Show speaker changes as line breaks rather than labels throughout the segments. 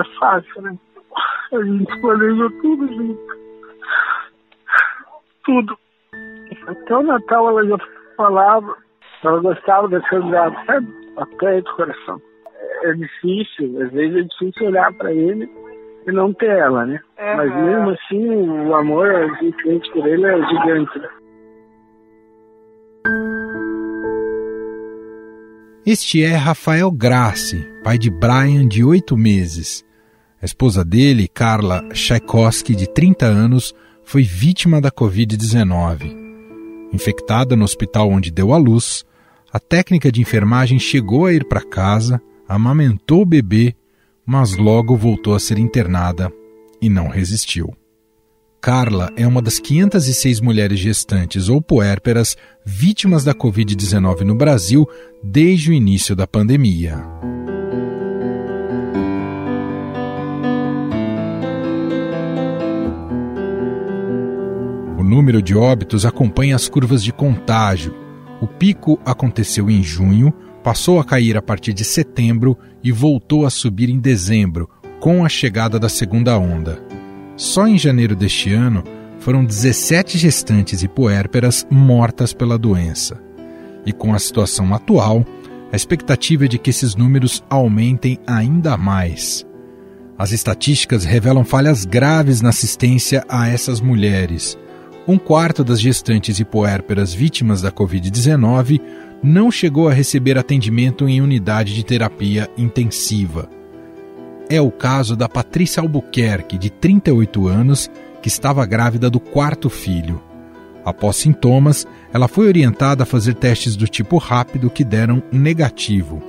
é fácil, né? A gente planejou tudo junto. Tudo. Até o Natal ela já falava, ela gostava desse lugar, sabe? Até do coração. É difícil, às vezes é difícil olhar para ele e não ter ela, né? Uhum. Mas mesmo assim, o amor a gente por ele é gigante. Né?
Este é Rafael Grassi, pai de Brian, de oito meses. A esposa dele, Carla Tchaikovsky, de 30 anos, foi vítima da Covid-19. Infectada no hospital onde deu à luz, a técnica de enfermagem chegou a ir para casa, amamentou o bebê, mas logo voltou a ser internada e não resistiu. Carla é uma das 506 mulheres gestantes ou puérperas vítimas da Covid-19 no Brasil desde o início da pandemia. Número de óbitos acompanha as curvas de contágio. O pico aconteceu em junho, passou a cair a partir de setembro e voltou a subir em dezembro, com a chegada da segunda onda. Só em janeiro deste ano foram 17 gestantes e puérperas mortas pela doença. E com a situação atual, a expectativa é de que esses números aumentem ainda mais. As estatísticas revelam falhas graves na assistência a essas mulheres. Um quarto das gestantes e puérperas vítimas da Covid-19 não chegou a receber atendimento em unidade de terapia intensiva é o caso da Patrícia Albuquerque, de 38 anos, que estava grávida do quarto filho. Após sintomas, ela foi orientada a fazer testes do tipo rápido que deram negativo.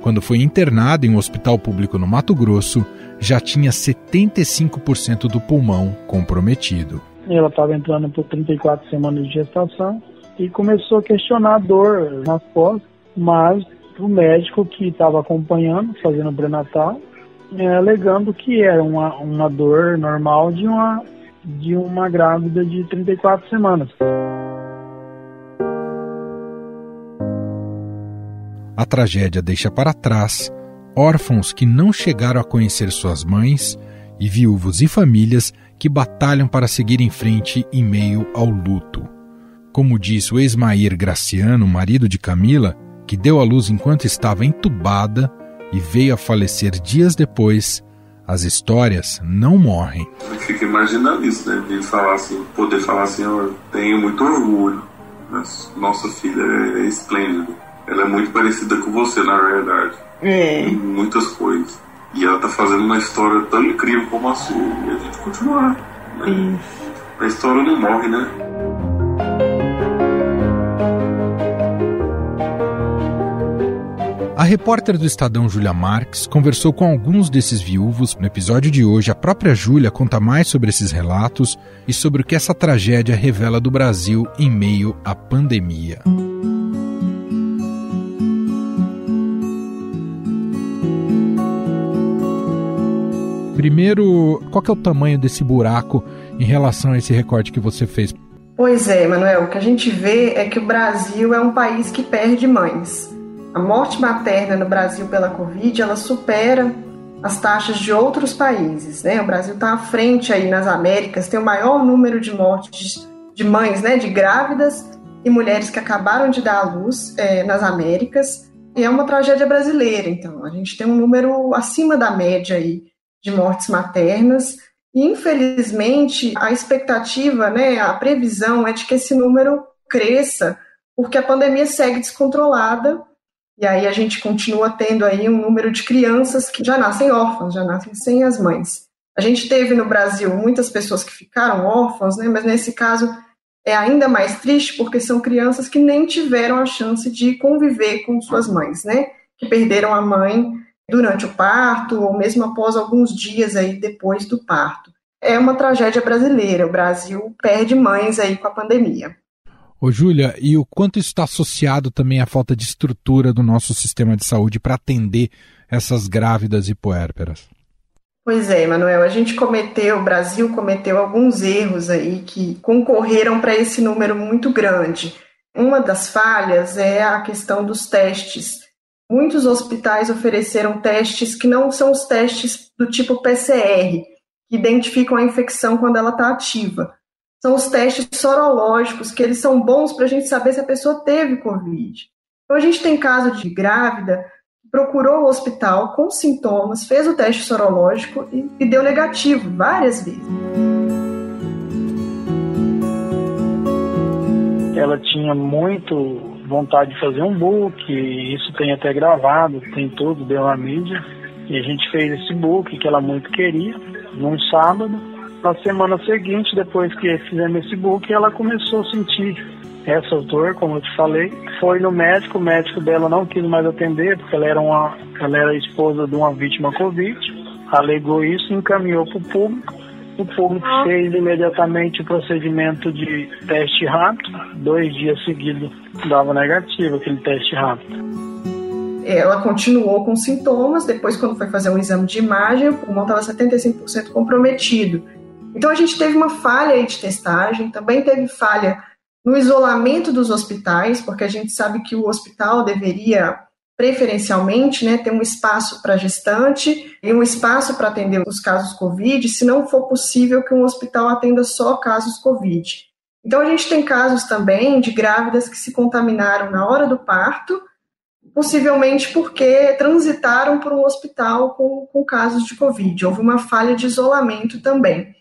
Quando foi internada em um hospital público no Mato Grosso, já tinha 75% do pulmão comprometido.
Ela estava entrando por 34 semanas de gestação e começou a questionar a dor nas costas, mas o médico que estava acompanhando, fazendo o pré-natal, é, alegando que era uma, uma dor normal de uma, de uma grávida de 34 semanas.
A tragédia deixa para trás órfãos que não chegaram a conhecer suas mães e viúvos e famílias que batalham para seguir em frente em meio ao luto. Como diz o Esmair Graciano, marido de Camila, que deu à luz enquanto estava entubada, e veio a falecer dias depois, as histórias não morrem.
Eu fico imaginando isso, né? De falar assim, poder falar assim, eu tenho muito orgulho. Nossa filha é esplêndida. Ela é muito parecida com você, na verdade. É. Em muitas coisas. E ela tá fazendo uma história tão incrível como a sua. E a gente continuar. Né? A história não morre, né?
A repórter do Estadão Júlia Marques conversou com alguns desses viúvos. No episódio de hoje, a própria Júlia conta mais sobre esses relatos e sobre o que essa tragédia revela do Brasil em meio à pandemia. Primeiro, qual é o tamanho desse buraco em relação a esse recorte que você fez?
Pois é, Manuel, o que a gente vê é que o Brasil é um país que perde mães. A morte materna no Brasil pela Covid, ela supera as taxas de outros países, né? O Brasil está à frente aí nas Américas, tem o maior número de mortes de mães, né, de grávidas e mulheres que acabaram de dar à luz é, nas Américas. E é uma tragédia brasileira, então. A gente tem um número acima da média aí de mortes maternas. Infelizmente, a expectativa, né, a previsão é de que esse número cresça, porque a pandemia segue descontrolada e aí a gente continua tendo aí um número de crianças que já nascem órfãs, já nascem sem as mães. A gente teve no Brasil muitas pessoas que ficaram órfãs, né, mas nesse caso é ainda mais triste porque são crianças que nem tiveram a chance de conviver com suas mães, né? Que perderam a mãe durante o parto ou mesmo após alguns dias aí depois do parto. É uma tragédia brasileira. O Brasil perde mães aí com a pandemia.
Ô, Júlia, e o quanto isso está associado também à falta de estrutura do nosso sistema de saúde para atender essas grávidas e puérperas?
Pois é, Manuel, a gente cometeu, o Brasil cometeu alguns erros aí que concorreram para esse número muito grande. Uma das falhas é a questão dos testes. Muitos hospitais ofereceram testes que não são os testes do tipo PCR, que identificam a infecção quando ela está ativa. São os testes sorológicos, que eles são bons para a gente saber se a pessoa teve Covid. Então, a gente tem caso de grávida que procurou o hospital com sintomas, fez o teste sorológico e, e deu negativo várias vezes.
Ela tinha muito vontade de fazer um book, isso tem até gravado, tem tudo, deu na mídia. E a gente fez esse book que ela muito queria, num sábado. Na semana seguinte, depois que fizemos esse book, ela começou a sentir essa dor, como eu te falei. Foi no médico, o médico dela não quis mais atender, porque ela era, uma, ela era esposa de uma vítima Covid. Alegou isso encaminhou para o público. O público ah. fez imediatamente o procedimento de teste rápido. Dois dias seguidos dava negativo aquele teste rápido
ela continuou com sintomas, depois quando foi fazer um exame de imagem, o pulmão estava 75% comprometido. Então a gente teve uma falha de testagem, também teve falha no isolamento dos hospitais, porque a gente sabe que o hospital deveria preferencialmente né, ter um espaço para gestante e um espaço para atender os casos Covid, se não for possível que um hospital atenda só casos Covid. Então a gente tem casos também de grávidas que se contaminaram na hora do parto possivelmente porque transitaram por um hospital com, com casos de Covid. Houve uma falha de isolamento também.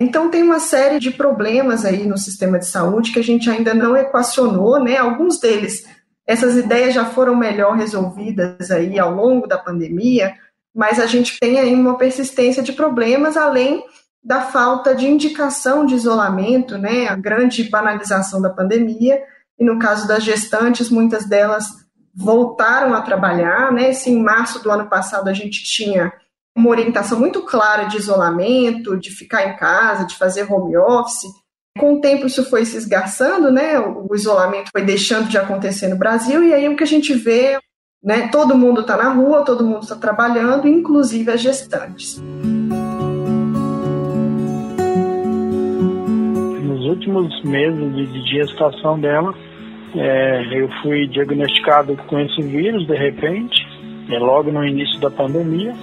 Então tem uma série de problemas aí no sistema de saúde que a gente ainda não equacionou, né? Alguns deles, essas ideias já foram melhor resolvidas aí ao longo da pandemia, mas a gente tem aí uma persistência de problemas além da falta de indicação de isolamento, né? A grande banalização da pandemia e no caso das gestantes, muitas delas voltaram a trabalhar, né? Se em março do ano passado a gente tinha uma orientação muito clara de isolamento, de ficar em casa, de fazer home office, com o tempo isso foi se esgarçando, né? O isolamento foi deixando de acontecer no Brasil e aí o que a gente vê, né? Todo mundo está na rua, todo mundo está trabalhando, inclusive as gestantes.
Nos últimos meses de gestação dela, é, eu fui diagnosticado com esse vírus de repente, é, logo no início da pandemia.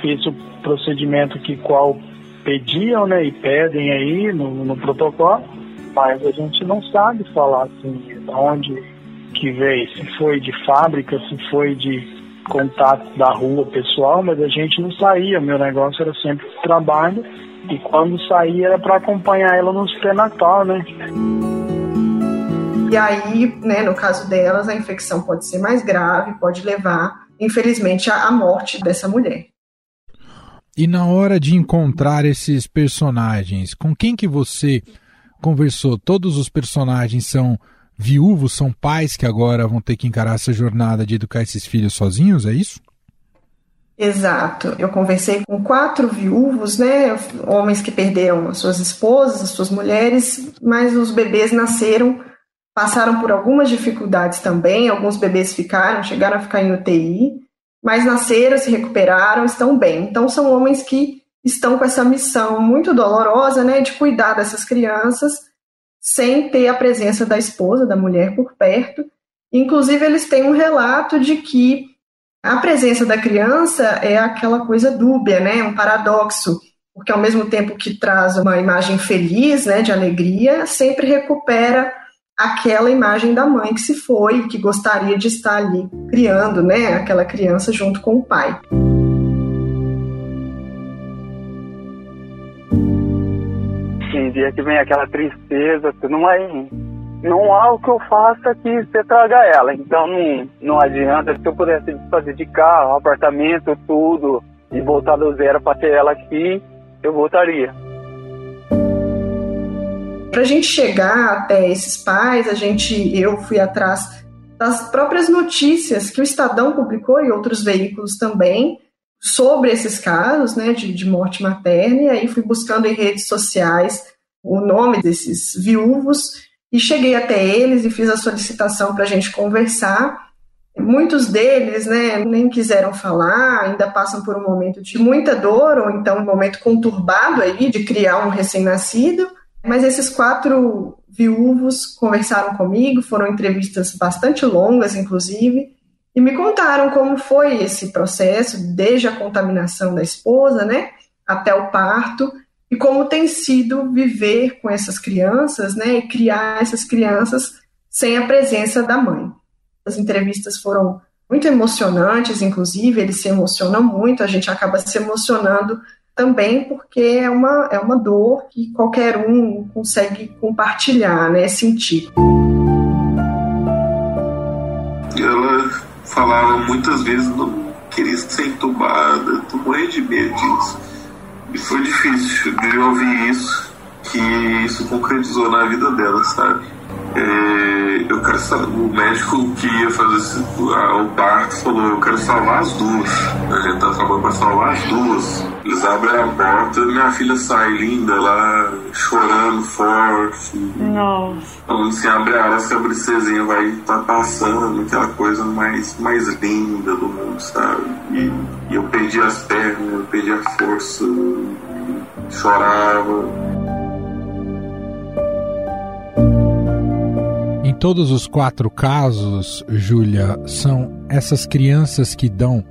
Fiz o procedimento que qual pediam né, e pedem aí no, no protocolo, mas a gente não sabe falar assim, de onde que veio, se foi de fábrica, se foi de contato da rua pessoal, mas a gente não saía, meu negócio era sempre trabalho e quando saía era para acompanhar ela no pré-natal, né?
E aí, né, no caso delas, a infecção pode ser mais grave, pode levar, infelizmente, à morte dessa mulher.
E na hora de encontrar esses personagens, com quem que você conversou? Todos os personagens são viúvos, são pais que agora vão ter que encarar essa jornada de educar esses filhos sozinhos, é isso?
Exato. Eu conversei com quatro viúvos, né, homens que perderam as suas esposas, as suas mulheres, mas os bebês nasceram passaram por algumas dificuldades também, alguns bebês ficaram, chegaram a ficar em UTI, mas nasceram, se recuperaram, estão bem. Então são homens que estão com essa missão muito dolorosa, né, de cuidar dessas crianças sem ter a presença da esposa, da mulher por perto. Inclusive eles têm um relato de que a presença da criança é aquela coisa dúbia, né, um paradoxo, porque ao mesmo tempo que traz uma imagem feliz, né, de alegria, sempre recupera aquela imagem da mãe que se foi, que gostaria de estar ali criando, né, aquela criança junto com o pai.
Tem dia que vem aquela tristeza, não é não há o que eu faça que você traga ela. Então não, não adianta se eu pudesse fazer de carro, apartamento, tudo e voltar do zero para ter ela aqui, eu voltaria.
Para a gente chegar até esses pais, a gente, eu fui atrás das próprias notícias que o Estadão publicou e outros veículos também sobre esses casos, né, de, de morte materna. E aí fui buscando em redes sociais o nome desses viúvos e cheguei até eles e fiz a solicitação para a gente conversar. Muitos deles né, nem quiseram falar, ainda passam por um momento de muita dor, ou então um momento conturbado aí de criar um recém-nascido. Mas esses quatro viúvos conversaram comigo, foram entrevistas bastante longas, inclusive, e me contaram como foi esse processo, desde a contaminação da esposa, né, até o parto, e como tem sido viver com essas crianças, né, e criar essas crianças sem a presença da mãe. As entrevistas foram muito emocionantes, inclusive, eles se emocionam muito, a gente acaba se emocionando também porque é uma, é uma dor que qualquer um consegue compartilhar, né, sentir.
Ela falava muitas vezes não queria ser entubada, tô morrendo de medo disso. E foi difícil de ouvir isso, que isso concretizou na vida dela, sabe? É, eu quero saber, o médico que ia fazer o parto falou, eu quero salvar as duas. A gente tá trabalhando para salvar as duas. Eles abrem a porta, minha filha sai linda lá, chorando forte.
Nossa.
Falando assim, abre a asa que a princesinha vai estar tá passando, aquela coisa mais, mais linda do mundo, sabe? E, e eu perdi as pernas, eu perdi a força, chorava.
Todos os quatro casos, Júlia, são essas crianças que dão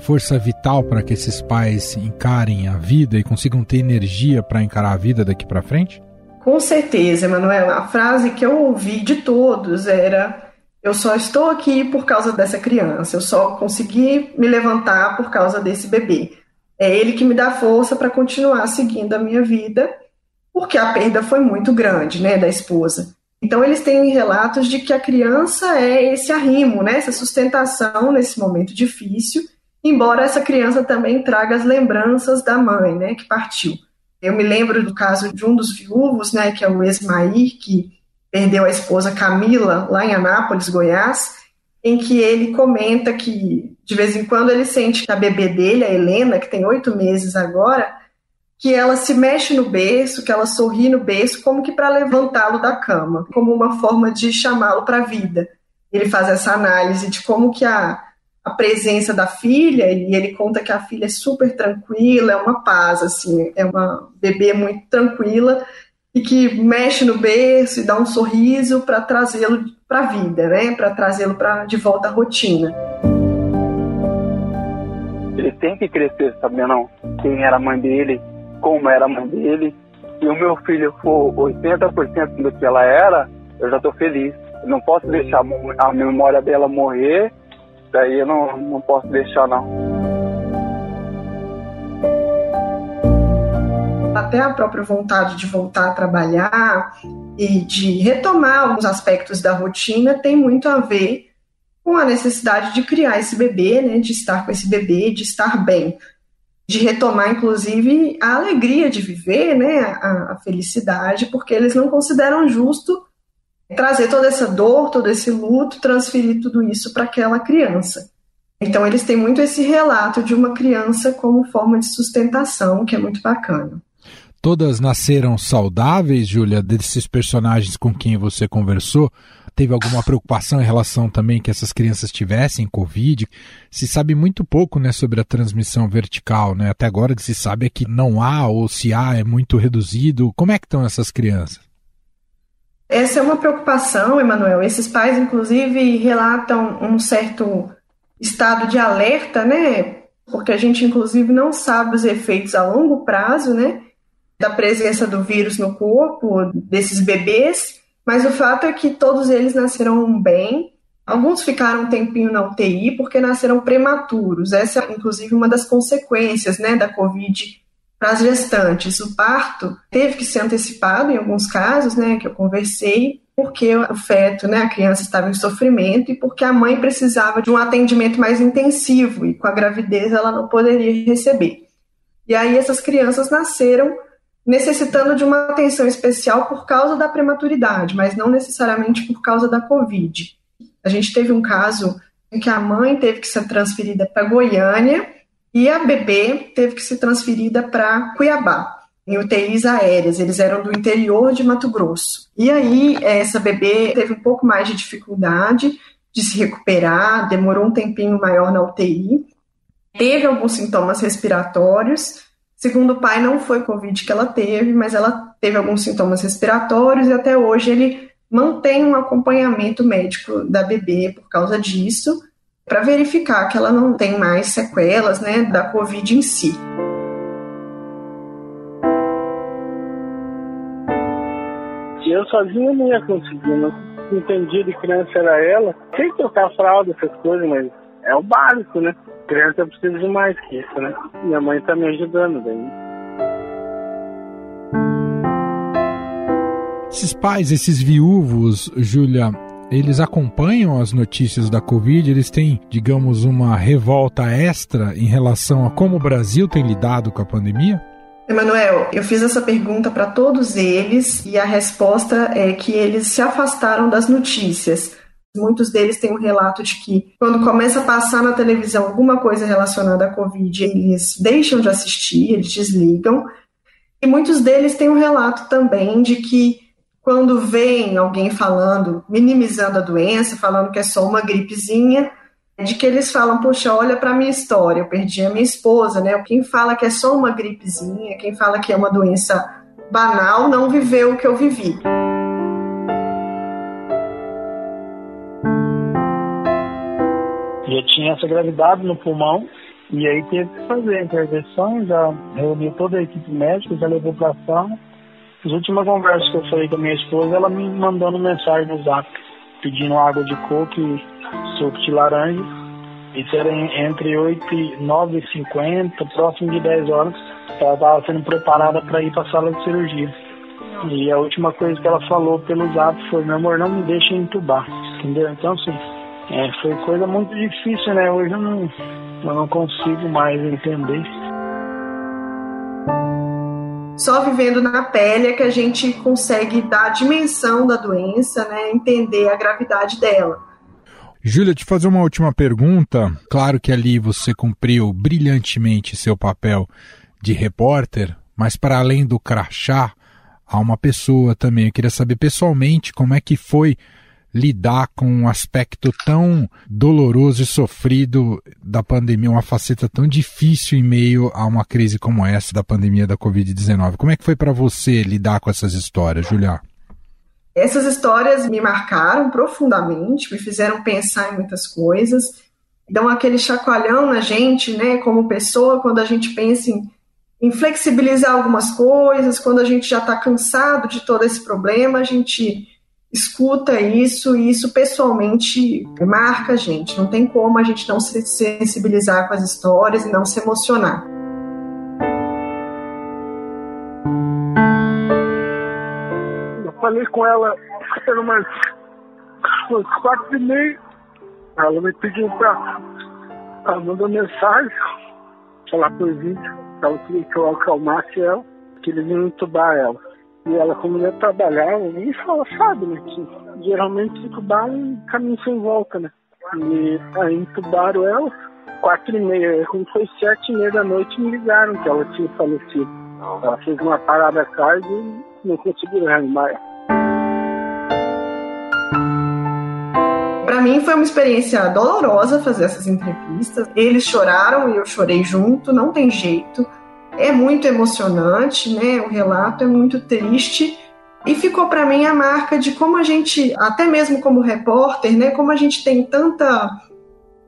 força vital para que esses pais encarem a vida e consigam ter energia para encarar a vida daqui para frente?
Com certeza, Emanuel. A frase que eu ouvi de todos era: Eu só estou aqui por causa dessa criança, eu só consegui me levantar por causa desse bebê. É ele que me dá força para continuar seguindo a minha vida, porque a perda foi muito grande, né, da esposa. Então, eles têm relatos de que a criança é esse arrimo, né, essa sustentação nesse momento difícil, embora essa criança também traga as lembranças da mãe, né, que partiu. Eu me lembro do caso de um dos viúvos, né, que é o Esmair, que perdeu a esposa Camila lá em Anápolis, Goiás, em que ele comenta que de vez em quando ele sente que a bebê dele, a Helena, que tem oito meses agora, que ela se mexe no berço, que ela sorri no berço, como que para levantá-lo da cama, como uma forma de chamá-lo para a vida. Ele faz essa análise de como que a, a presença da filha, e ele conta que a filha é super tranquila, é uma paz, assim, é uma bebê muito tranquila, e que mexe no berço e dá um sorriso para trazê-lo para a vida, né? para trazê-lo de volta à rotina.
Ele tem que crescer sabendo quem era a mãe dele, como era a mãe dele. Se o meu filho for 80% do que ela era, eu já estou feliz. Eu não posso deixar a memória dela morrer, daí eu não, não posso deixar, não.
Até a própria vontade de voltar a trabalhar e de retomar alguns aspectos da rotina tem muito a ver com a necessidade de criar esse bebê, né, de estar com esse bebê, de estar bem de retomar, inclusive, a alegria de viver, né, a, a, felicidade, porque eles não consideram justo trazer toda essa dor, todo esse luto, transferir tudo isso para aquela criança. Então, eles têm muito esse relato de uma criança como forma de sustentação, que é muito bacana.
Todas nasceram saudáveis, Júlia, desses personagens com quem você conversou? Teve alguma preocupação em relação também que essas crianças tivessem Covid? Se sabe muito pouco né, sobre a transmissão vertical, né? Até agora que se sabe é que não há, ou se há, é muito reduzido. Como é que estão essas crianças?
Essa é uma preocupação, Emanuel. Esses pais, inclusive, relatam um certo estado de alerta, né? Porque a gente, inclusive, não sabe os efeitos a longo prazo, né? Da presença do vírus no corpo desses bebês. Mas o fato é que todos eles nasceram bem. Alguns ficaram um tempinho na UTI porque nasceram prematuros. Essa é, inclusive, uma das consequências né, da Covid para as gestantes. O parto teve que ser antecipado em alguns casos, né, que eu conversei, porque o feto, né, a criança estava em sofrimento e porque a mãe precisava de um atendimento mais intensivo e com a gravidez ela não poderia receber. E aí essas crianças nasceram necessitando de uma atenção especial por causa da prematuridade, mas não necessariamente por causa da Covid. A gente teve um caso em que a mãe teve que ser transferida para Goiânia e a bebê teve que ser transferida para Cuiabá, em UTIs aéreas. Eles eram do interior de Mato Grosso. E aí, essa bebê teve um pouco mais de dificuldade de se recuperar, demorou um tempinho maior na UTI, teve alguns sintomas respiratórios Segundo o pai, não foi Covid que ela teve, mas ela teve alguns sintomas respiratórios e até hoje ele mantém um acompanhamento médico da bebê por causa disso. para verificar que ela não tem mais sequelas né, da Covid em si.
Eu sozinho não ia conseguir, não entendi de criança era ela. Sei trocar fralda, essas coisas, mas é o básico, né? Criança precisa de mais que isso, né? Minha mãe tá me ajudando daí.
Esses pais, esses viúvos, Júlia, eles acompanham as notícias da Covid, eles têm, digamos, uma revolta extra em relação a como o Brasil tem lidado com a pandemia?
Emanuel, eu fiz essa pergunta para todos eles e a resposta é que eles se afastaram das notícias. Muitos deles têm um relato de que, quando começa a passar na televisão alguma coisa relacionada à Covid, eles deixam de assistir, eles desligam. E muitos deles têm um relato também de que, quando vem alguém falando, minimizando a doença, falando que é só uma gripezinha, de que eles falam, poxa, olha para minha história, eu perdi a minha esposa, né? Quem fala que é só uma gripezinha, quem fala que é uma doença banal, não viveu o que eu vivi.
Já tinha essa gravidade no pulmão e aí teve que fazer a intervenção, já reuniu toda a equipe médica, já levou para sala. As últimas conversas que eu falei com a minha esposa, ela me mandando mensagem no zap, pedindo água de coco e suco de laranja. Isso era entre 8 e 9 e 50, próximo de 10 horas. Ela estava sendo preparada para ir para a sala de cirurgia. E a última coisa que ela falou pelo zap foi: meu amor, não me deixe entubar. Entendeu? Então, assim, é, foi coisa muito difícil, né? Hoje eu não, eu não consigo mais entender.
Só vivendo na pele é que a gente consegue dar a dimensão da doença, né? Entender a gravidade dela.
Júlia, te fazer uma última pergunta. Claro que ali você cumpriu brilhantemente seu papel de repórter, mas para além do crachá, há uma pessoa também. Eu queria saber pessoalmente como é que foi lidar com um aspecto tão doloroso e sofrido da pandemia, uma faceta tão difícil em meio a uma crise como essa da pandemia da Covid-19. Como é que foi para você lidar com essas histórias, Julia?
Essas histórias me marcaram profundamente, me fizeram pensar em muitas coisas, dão aquele chacoalhão na gente, né, como pessoa, quando a gente pensa em, em flexibilizar algumas coisas, quando a gente já está cansado de todo esse problema, a gente escuta isso e isso pessoalmente marca a gente. Não tem como a gente não se sensibilizar com as histórias e não se emocionar.
falei com ela, era umas, umas quatro e meia. Ela me pediu pra. Ela mandou mensagem, falar por vídeo, ela queria que eu acalmasse ela, que eles iam entubar ela. E ela, como ia trabalhar, nem fala, sabe, né? Que geralmente entubar é caminho sem volta, né? E aí entubaram ela, quatro e meia. Quando foi sete e meia da noite, me ligaram que ela tinha falecido. Ela fez uma parada cardíaca e não conseguiu reanimar ela.
Para mim foi uma experiência dolorosa fazer essas entrevistas. Eles choraram e eu chorei junto, não tem jeito. É muito emocionante, né? O relato é muito triste e ficou para mim a marca de como a gente, até mesmo como repórter, né? Como a gente tem tanta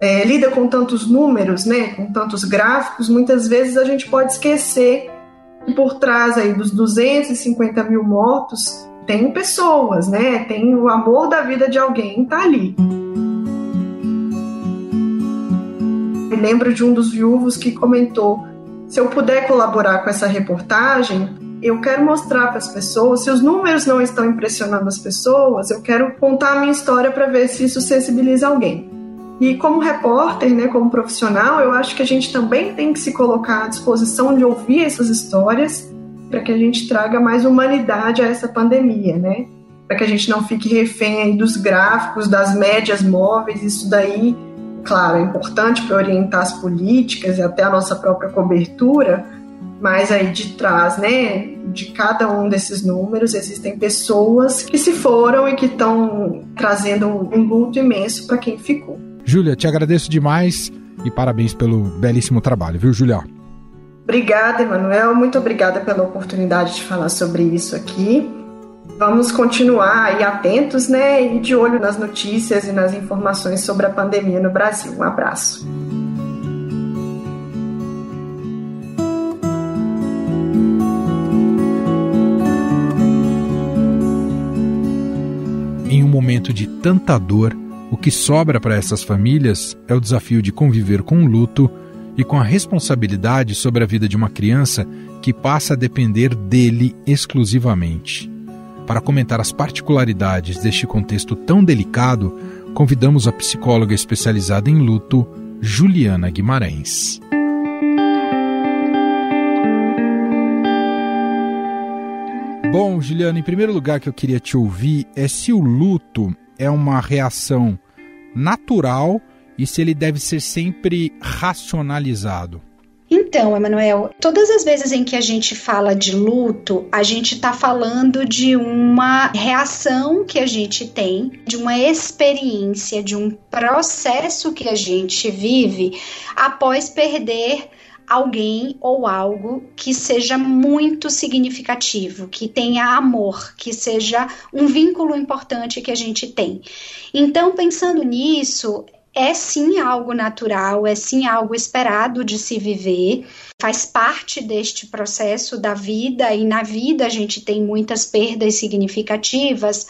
é, lida com tantos números, né? Com tantos gráficos, muitas vezes a gente pode esquecer que por trás aí dos 250 mil mortos tem pessoas, né? Tem o amor da vida de alguém tá ali. Me lembro de um dos viúvos que comentou: se eu puder colaborar com essa reportagem, eu quero mostrar para as pessoas, se os números não estão impressionando as pessoas, eu quero contar a minha história para ver se isso sensibiliza alguém. E como repórter, né, como profissional, eu acho que a gente também tem que se colocar à disposição de ouvir essas histórias para que a gente traga mais humanidade a essa pandemia, né? Para que a gente não fique refém dos gráficos, das médias móveis, isso daí, claro, é importante para orientar as políticas e até a nossa própria cobertura, mas aí de trás, né, de cada um desses números, existem pessoas que se foram e que estão trazendo um luto imenso para quem ficou.
Júlia, te agradeço demais e parabéns pelo belíssimo trabalho, viu, Júlia?
Obrigada, Emanuel. Muito obrigada pela oportunidade de falar sobre isso aqui. Vamos continuar aí atentos, né, e de olho nas notícias e nas informações sobre a pandemia no Brasil. Um abraço.
Em um momento de tanta dor, o que sobra para essas famílias é o desafio de conviver com o luto e com a responsabilidade sobre a vida de uma criança que passa a depender dele exclusivamente. Para comentar as particularidades deste contexto tão delicado, convidamos a psicóloga especializada em luto, Juliana Guimarães. Bom, Juliana, em primeiro lugar que eu queria te ouvir é se o luto é uma reação natural e se ele deve ser sempre racionalizado.
Então, Emanuel, todas as vezes em que a gente fala de luto, a gente está falando de uma reação que a gente tem, de uma experiência, de um processo que a gente vive após perder alguém ou algo que seja muito significativo, que tenha amor, que seja um vínculo importante que a gente tem. Então, pensando nisso, é sim algo natural, é sim algo esperado de se viver, faz parte deste processo da vida e na vida a gente tem muitas perdas significativas,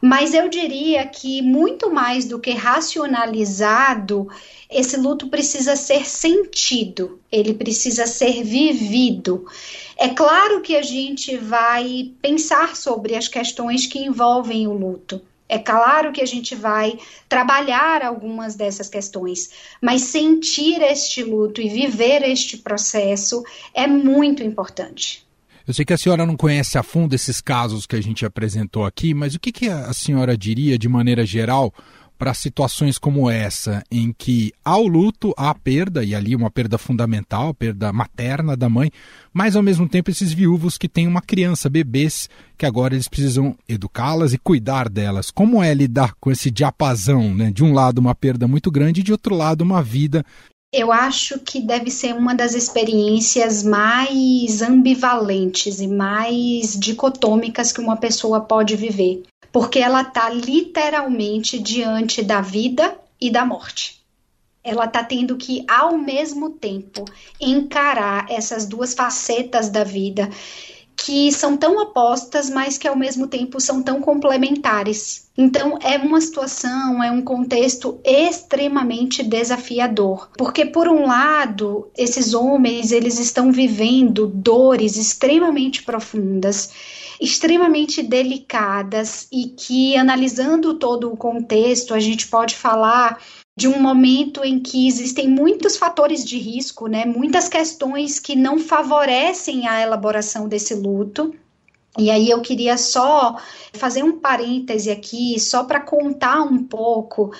mas eu diria que muito mais do que racionalizado, esse luto precisa ser sentido, ele precisa ser vivido. É claro que a gente vai pensar sobre as questões que envolvem o luto. É claro que a gente vai trabalhar algumas dessas questões, mas sentir este luto e viver este processo é muito importante.
Eu sei que a senhora não conhece a fundo esses casos que a gente apresentou aqui, mas o que, que a senhora diria, de maneira geral, para situações como essa, em que há o luto, há a perda, e ali uma perda fundamental, perda materna da mãe, mas ao mesmo tempo esses viúvos que têm uma criança, bebês, que agora eles precisam educá-las e cuidar delas. Como é lidar com esse diapasão, né? De um lado uma perda muito grande e de outro lado uma vida
eu acho que deve ser uma das experiências mais ambivalentes e mais dicotômicas que uma pessoa pode viver porque ela está literalmente diante da vida e da morte. Ela está tendo que, ao mesmo tempo, encarar essas duas facetas da vida que são tão opostas, mas que ao mesmo tempo são tão complementares. Então é uma situação, é um contexto extremamente desafiador, porque por um lado, esses homens, eles estão vivendo dores extremamente profundas extremamente delicadas e que, analisando todo o contexto, a gente pode falar de um momento em que existem muitos fatores de risco, né, muitas questões que não favorecem a elaboração desse luto. E aí eu queria só fazer um parêntese aqui, só para contar um pouco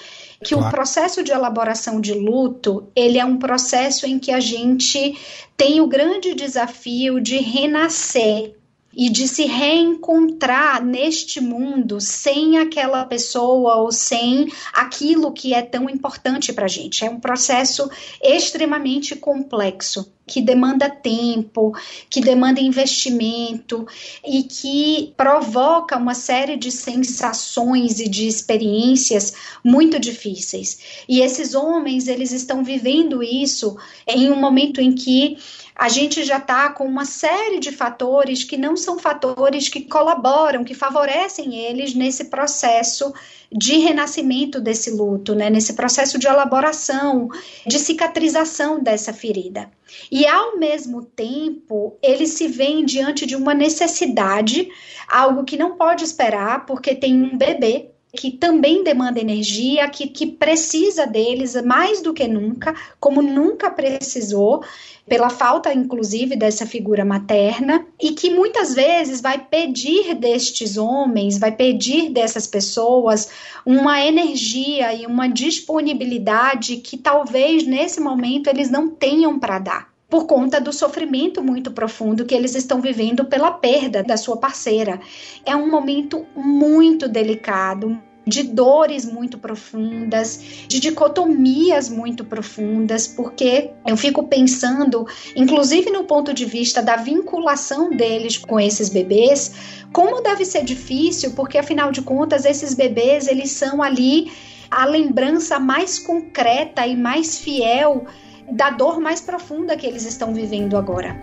que claro. o processo de elaboração de luto, ele é um processo em que a gente tem o grande desafio de renascer e de se reencontrar neste mundo sem aquela pessoa ou sem aquilo que é tão importante para a gente. É um processo extremamente complexo que demanda tempo, que demanda investimento e que provoca uma série de sensações e de experiências muito difíceis. E esses homens, eles estão vivendo isso em um momento em que a gente já está com uma série de fatores que não são fatores que colaboram, que favorecem eles nesse processo de renascimento desse luto, né? nesse processo de elaboração, de cicatrização dessa ferida. E ao mesmo tempo, eles se veem diante de uma necessidade, algo que não pode esperar, porque tem um bebê que também demanda energia, que, que precisa deles mais do que nunca, como nunca precisou, pela falta, inclusive, dessa figura materna, e que muitas vezes vai pedir destes homens, vai pedir dessas pessoas uma energia e uma disponibilidade que talvez nesse momento eles não tenham para dar por conta do sofrimento muito profundo que eles estão vivendo pela perda da sua parceira. É um momento muito delicado, de dores muito profundas, de dicotomias muito profundas, porque eu fico pensando, inclusive no ponto de vista da vinculação deles com esses bebês, como deve ser difícil, porque afinal de contas esses bebês eles são ali a lembrança mais concreta e mais fiel da dor mais profunda que eles estão vivendo agora.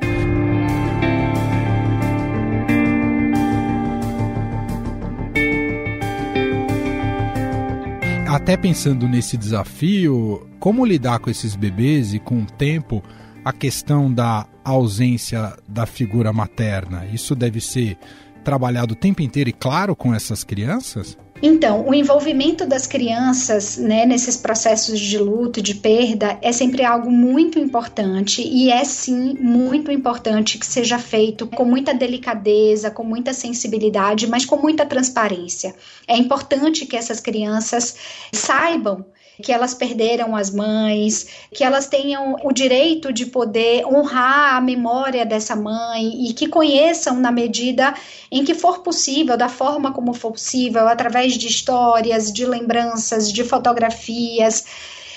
até pensando nesse desafio, como lidar com esses bebês e com o tempo a questão da ausência da figura materna? Isso deve ser trabalhado o tempo inteiro e claro com essas crianças?
Então, o envolvimento das crianças né, nesses processos de luto, de perda, é sempre algo muito importante e é sim muito importante que seja feito com muita delicadeza, com muita sensibilidade, mas com muita transparência. É importante que essas crianças saibam que elas perderam as mães, que elas tenham o direito de poder honrar a memória dessa mãe e que conheçam na medida em que for possível, da forma como for possível, através de histórias, de lembranças, de fotografias.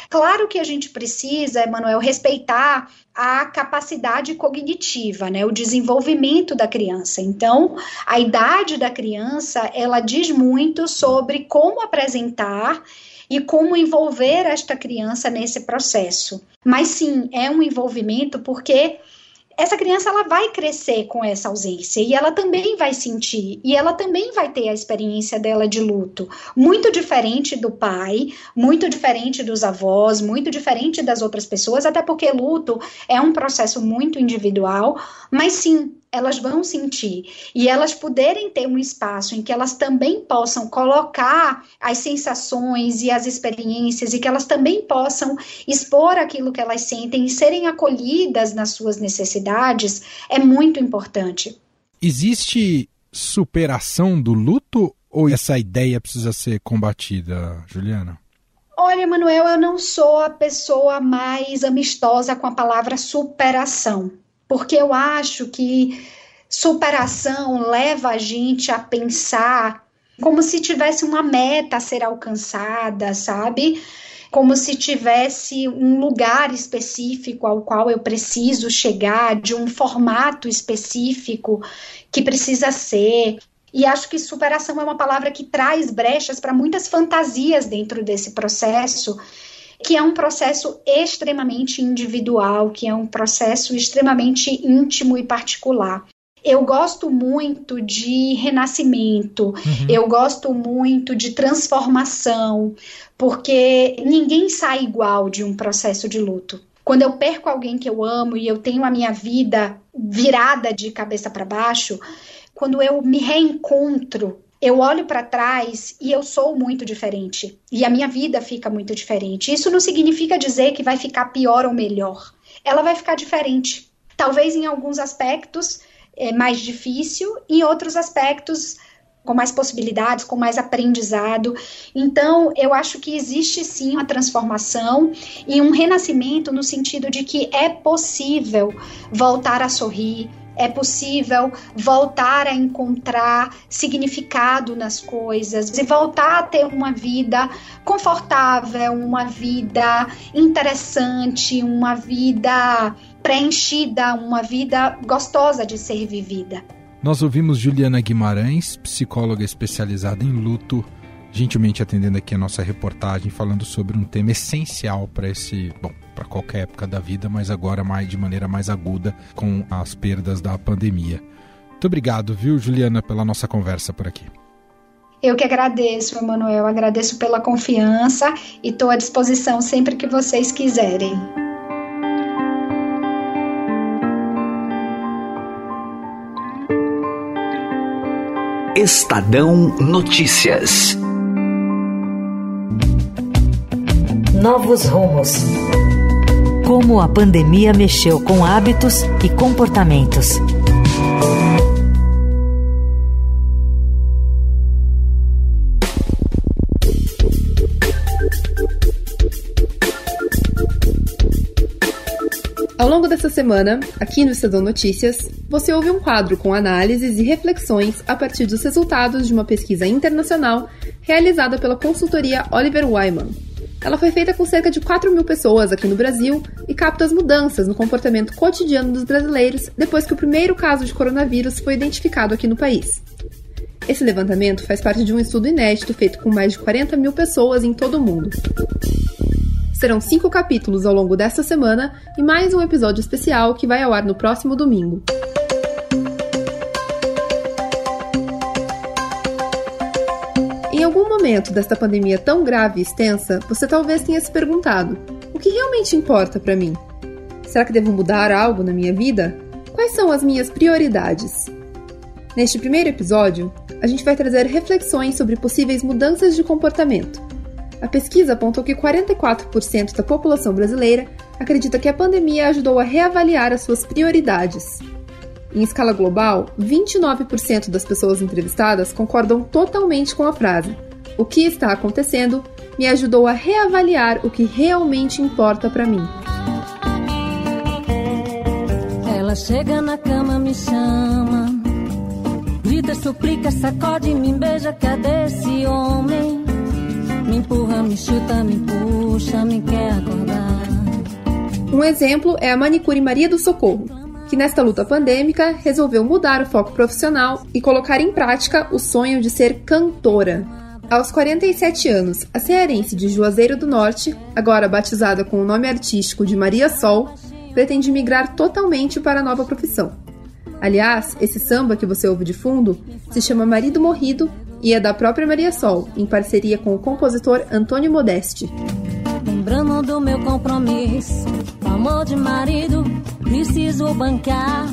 Claro que a gente precisa, Emanuel, respeitar a capacidade cognitiva, né, o desenvolvimento da criança. Então, a idade da criança, ela diz muito sobre como apresentar e como envolver esta criança nesse processo. Mas sim, é um envolvimento porque essa criança ela vai crescer com essa ausência e ela também vai sentir e ela também vai ter a experiência dela de luto, muito diferente do pai, muito diferente dos avós, muito diferente das outras pessoas, até porque luto é um processo muito individual, mas sim, elas vão sentir e elas poderem ter um espaço em que elas também possam colocar as sensações e as experiências e que elas também possam expor aquilo que elas sentem e serem acolhidas nas suas necessidades é muito importante.
Existe superação do luto ou essa ideia precisa ser combatida, Juliana?
Olha, Manuel, eu não sou a pessoa mais amistosa com a palavra superação porque eu acho que superação leva a gente a pensar como se tivesse uma meta a ser alcançada, sabe? Como se tivesse um lugar específico ao qual eu preciso chegar, de um formato específico que precisa ser. E acho que superação é uma palavra que traz brechas para muitas fantasias dentro desse processo que é um processo extremamente individual, que é um processo extremamente íntimo e particular. Eu gosto muito de renascimento, uhum. eu gosto muito de transformação, porque ninguém sai igual de um processo de luto. Quando eu perco alguém que eu amo e eu tenho a minha vida virada de cabeça para baixo, quando eu me reencontro eu olho para trás e eu sou muito diferente. E a minha vida fica muito diferente. Isso não significa dizer que vai ficar pior ou melhor. Ela vai ficar diferente. Talvez em alguns aspectos é mais difícil, em outros aspectos com mais possibilidades, com mais aprendizado. Então, eu acho que existe sim uma transformação e um renascimento no sentido de que é possível voltar a sorrir, é possível voltar a encontrar significado nas coisas e voltar a ter uma vida confortável, uma vida interessante, uma vida preenchida, uma vida gostosa de ser vivida.
Nós ouvimos Juliana Guimarães, psicóloga especializada em luto, gentilmente atendendo aqui a nossa reportagem falando sobre um tema essencial para esse, bom, para qualquer época da vida, mas agora mais de maneira mais aguda com as perdas da pandemia. Muito obrigado, viu, Juliana, pela nossa conversa por aqui.
Eu que agradeço, Emanuel, agradeço pela confiança e estou à disposição sempre que vocês quiserem.
Estadão Notícias.
Novos rumos. Como a pandemia mexeu com hábitos e comportamentos.
Ao longo dessa semana, aqui no Estadão Notícias, você ouve um quadro com análises e reflexões a partir dos resultados de uma pesquisa internacional realizada pela consultoria Oliver Wyman. Ela foi feita com cerca de 4 mil pessoas aqui no Brasil e capta as mudanças no comportamento cotidiano dos brasileiros depois que o primeiro caso de coronavírus foi identificado aqui no país. Esse levantamento faz parte de um estudo inédito feito com mais de 40 mil pessoas em todo o mundo. Serão cinco capítulos ao longo desta semana e mais um episódio especial que vai ao ar no próximo domingo. Momento desta pandemia tão grave e extensa, você talvez tenha se perguntado: o que realmente importa para mim? Será que devo mudar algo na minha vida? Quais são as minhas prioridades? Neste primeiro episódio, a gente vai trazer reflexões sobre possíveis mudanças de comportamento a pesquisa apontou que 44% da população brasileira acredita que a pandemia ajudou a reavaliar as suas prioridades. Em escala global, 29% das pessoas entrevistadas concordam totalmente com a frase: O que está acontecendo me ajudou a reavaliar o que realmente importa para mim.
Ela chega na cama, me chama, grita, suplica, sacode, me beija, cadê esse homem? Me empurra, me chuta, me puxa, me quer acordar.
Um exemplo é a manicure Maria do Socorro, que nesta luta pandêmica resolveu mudar o foco profissional e colocar em prática o sonho de ser cantora. Aos 47 anos, a cearense de Juazeiro do Norte, agora batizada com o nome artístico de Maria Sol, pretende migrar totalmente para a nova profissão. Aliás, esse samba que você ouve de fundo se chama Marido Morrido e é da própria Maria Sol, em parceria com o compositor Antônio Modeste.
Lembrando do meu compromisso, amor de marido, preciso bancar.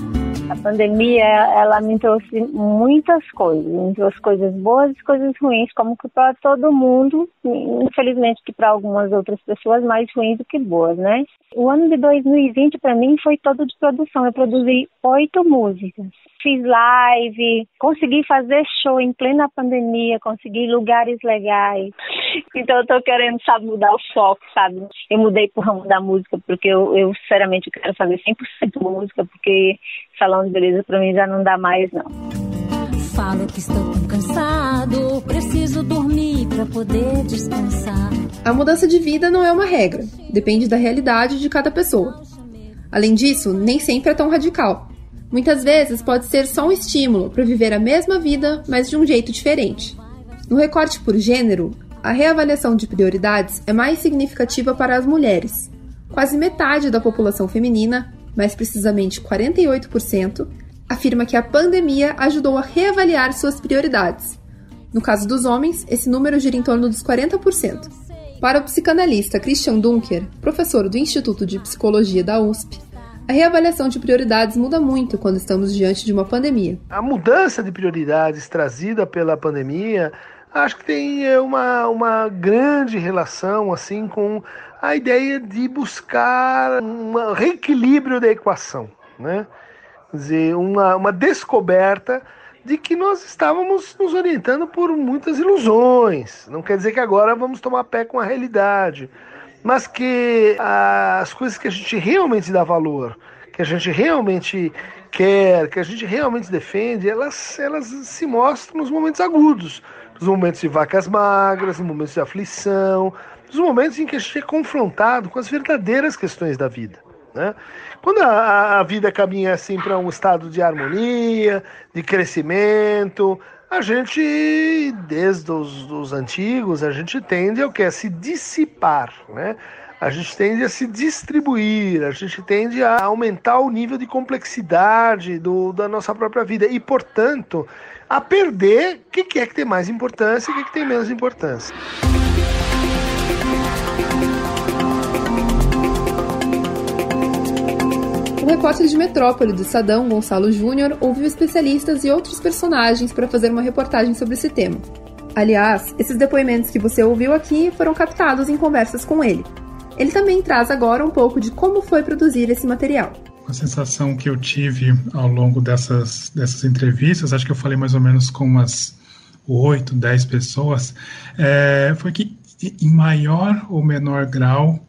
A pandemia, ela me trouxe muitas coisas, me trouxe coisas boas e coisas ruins, como que para todo mundo, infelizmente que para algumas outras pessoas mais ruins do que boas, né? O ano de 2020 para mim foi todo de produção. Eu produzi oito músicas fiz live, consegui fazer show em plena pandemia, consegui lugares legais. Então eu tô querendo, sabe, mudar o foco, sabe? Eu mudei pro ramo da música, porque eu, eu sinceramente quero fazer 100% música, porque salão de beleza pra mim já não dá mais, não.
Falo que estou tão cansado, preciso dormir para poder descansar.
A mudança de vida não é uma regra, depende da realidade de cada pessoa. Além disso, nem sempre é tão radical. Muitas vezes pode ser só um estímulo para viver a mesma vida, mas de um jeito diferente. No recorte por gênero, a reavaliação de prioridades é mais significativa para as mulheres. Quase metade da população feminina, mais precisamente 48%, afirma que a pandemia ajudou a reavaliar suas prioridades. No caso dos homens, esse número gira em torno dos 40%. Para o psicanalista Christian Dunker, professor do Instituto de Psicologia da USP, a reavaliação de prioridades muda muito quando estamos diante de uma pandemia.
A mudança de prioridades trazida pela pandemia acho que tem é, uma, uma grande relação assim com a ideia de buscar um reequilíbrio da equação, né? Quer dizer, uma, uma descoberta de que nós estávamos nos orientando por muitas ilusões. Não quer dizer que agora vamos tomar pé com a realidade mas que as coisas que a gente realmente dá valor, que a gente realmente quer, que a gente realmente defende, elas, elas se mostram nos momentos agudos, nos momentos de vacas magras, nos momentos de aflição, nos momentos em que a gente é confrontado com as verdadeiras questões da vida. Né? Quando a, a vida caminha assim para um estado de harmonia, de crescimento, a gente, desde os, os antigos, a gente tende ao que? A se dissipar, né? A gente tende a se distribuir, a gente tende a aumentar o nível de complexidade do, da nossa própria vida e, portanto, a perder o que, que é que tem mais importância e o que, que tem menos importância.
O repórter de Metrópole do Sadão, Gonçalo Júnior, ouviu especialistas e outros personagens para fazer uma reportagem sobre esse tema. Aliás, esses depoimentos que você ouviu aqui foram captados em conversas com ele. Ele também traz agora um pouco de como foi produzir esse material.
A sensação que eu tive ao longo dessas, dessas entrevistas, acho que eu falei mais ou menos com umas oito, dez pessoas, é, foi que em maior ou menor grau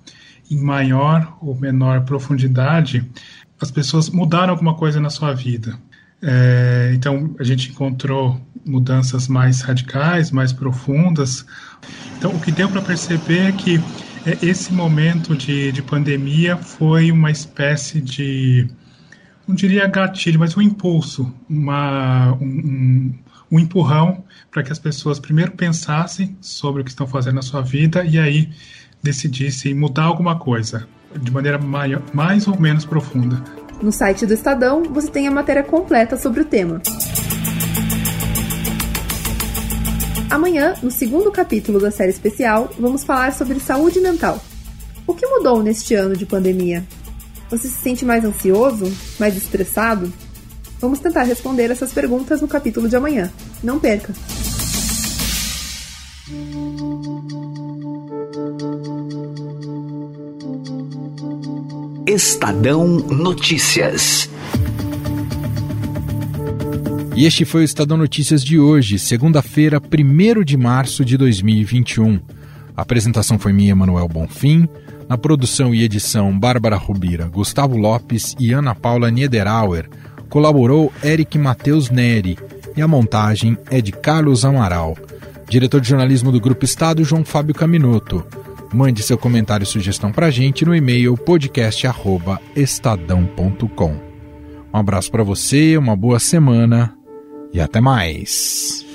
em maior ou menor profundidade, as pessoas mudaram alguma coisa na sua vida. É, então, a gente encontrou mudanças mais radicais, mais profundas. Então, o que deu para perceber é que é, esse momento de, de pandemia foi uma espécie de, não diria gatilho, mas um impulso, uma, um, um empurrão para que as pessoas primeiro pensassem sobre o que estão fazendo na sua vida e aí decidissem mudar alguma coisa de maneira maior, mais ou menos profunda.
No site do Estadão você tem a matéria completa sobre o tema. Amanhã, no segundo capítulo da série especial, vamos falar sobre saúde mental. O que mudou neste ano de pandemia? Você se sente mais ansioso? Mais estressado? Vamos tentar responder essas perguntas no capítulo de amanhã. Não perca!
Estadão Notícias.
E este foi o Estadão Notícias de hoje, segunda-feira, 1 de março de 2021. A apresentação foi minha, Manuel Bonfim. Na produção e edição, Bárbara Rubira, Gustavo Lopes e Ana Paula Niederauer. Colaborou Eric Matheus Neri. E a montagem é de Carlos Amaral. Diretor de jornalismo do Grupo Estado, João Fábio Caminoto. Mande seu comentário e sugestão para a gente no e-mail podcast@estadão.com. Um abraço para você, uma boa semana e até mais.